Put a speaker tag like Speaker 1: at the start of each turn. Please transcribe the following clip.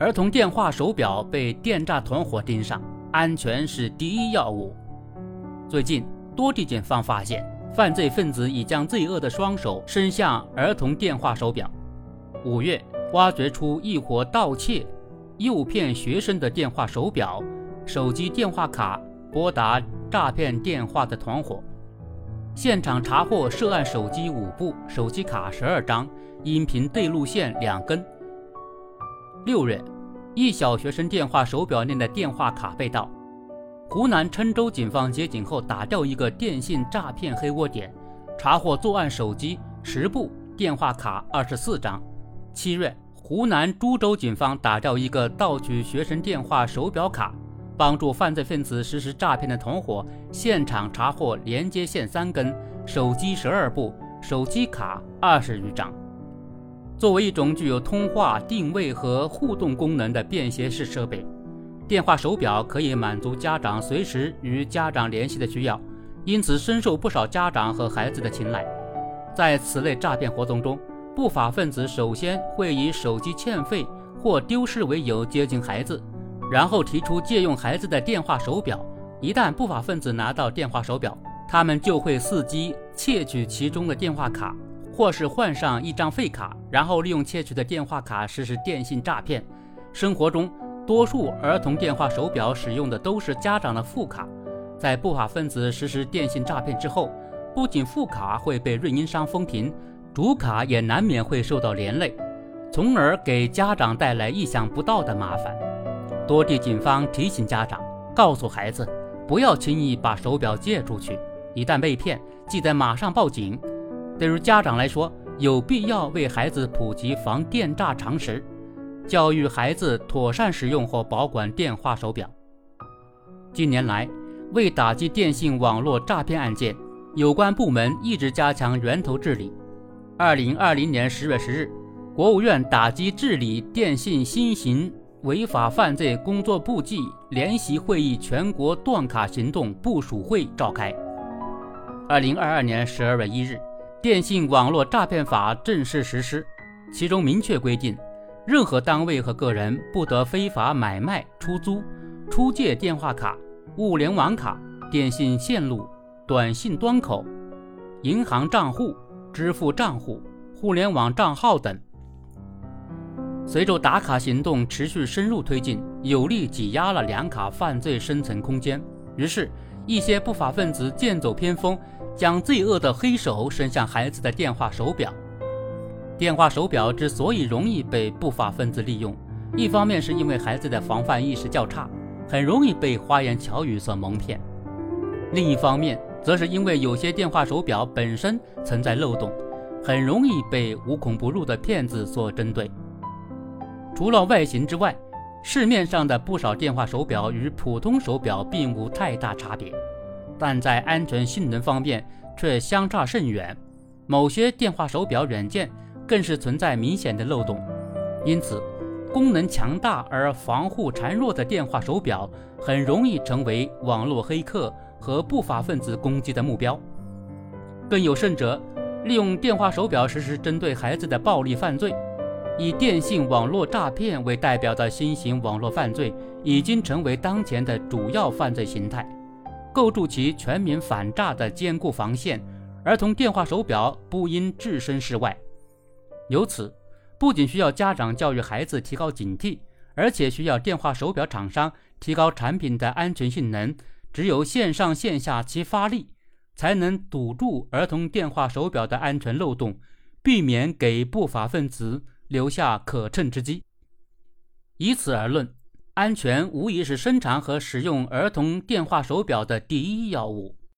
Speaker 1: 儿童电话手表被电诈团伙盯上，安全是第一要务。最近，多地警方发现，犯罪分子已将罪恶的双手伸向儿童电话手表。五月，挖掘出一伙盗窃、诱骗学生的电话手表、手机电话卡拨打诈骗电话的团伙，现场查获涉案手机五部、手机卡十二张、音频对路线两根。六月，一小学生电话手表内的电话卡被盗。湖南郴州警方接警后打掉一个电信诈骗黑窝点，查获作案手机十部、电话卡二十四张。七月，湖南株洲警方打掉一个盗取学生电话手表卡，帮助犯罪分子实施诈骗的同伙现场查获连接线三根、手机十二部、手机卡二十余张。作为一种具有通话、定位和互动功能的便携式设备，电话手表可以满足家长随时与家长联系的需要，因此深受不少家长和孩子的青睐。在此类诈骗活动中，不法分子首先会以手机欠费或丢失为由接近孩子，然后提出借用孩子的电话手表。一旦不法分子拿到电话手表，他们就会伺机窃取其中的电话卡。或是换上一张废卡，然后利用窃取的电话卡实施电信诈骗。生活中，多数儿童电话手表使用的都是家长的副卡。在不法分子实施电信诈骗之后，不仅副卡会被运营商封停，主卡也难免会受到连累，从而给家长带来意想不到的麻烦。多地警方提醒家长，告诉孩子不要轻易把手表借出去，一旦被骗，记得马上报警。对于家长来说，有必要为孩子普及防电诈常识，教育孩子妥善使用或保管电话手表。近年来，为打击电信网络诈骗案件，有关部门一直加强源头治理。二零二零年十月十日，国务院打击治理电信新型违法犯罪工作部际联席会议全国断卡行动部署会召开。二零二二年十二月一日。电信网络诈骗法正式实施，其中明确规定，任何单位和个人不得非法买卖、出租、出借电话卡、物联网卡、电信线路、短信端口、银行账户、支付账户、互联网账号等。随着打卡行动持续深入推进，有力挤压了两卡犯罪生存空间。于是，一些不法分子剑走偏锋。将罪恶的黑手伸向孩子的电话手表。电话手表之所以容易被不法分子利用，一方面是因为孩子的防范意识较差，很容易被花言巧语所蒙骗；另一方面，则是因为有些电话手表本身存在漏洞，很容易被无孔不入的骗子所针对。除了外形之外，市面上的不少电话手表与普通手表并无太大差别。但在安全性能方面却相差甚远，某些电话手表软件更是存在明显的漏洞，因此，功能强大而防护孱弱的电话手表很容易成为网络黑客和不法分子攻击的目标。更有甚者，利用电话手表实施针对孩子的暴力犯罪，以电信网络诈骗为代表的新型网络犯罪已经成为当前的主要犯罪形态。构筑起全民反诈的坚固防线，儿童电话手表不应置身事外。由此，不仅需要家长教育孩子提高警惕，而且需要电话手表厂商提高产品的安全性能。只有线上线下齐发力，才能堵住儿童电话手表的安全漏洞，避免给不法分子留下可乘之机。以此而论。安全无疑是生产和使用儿童电话手表的第一要务。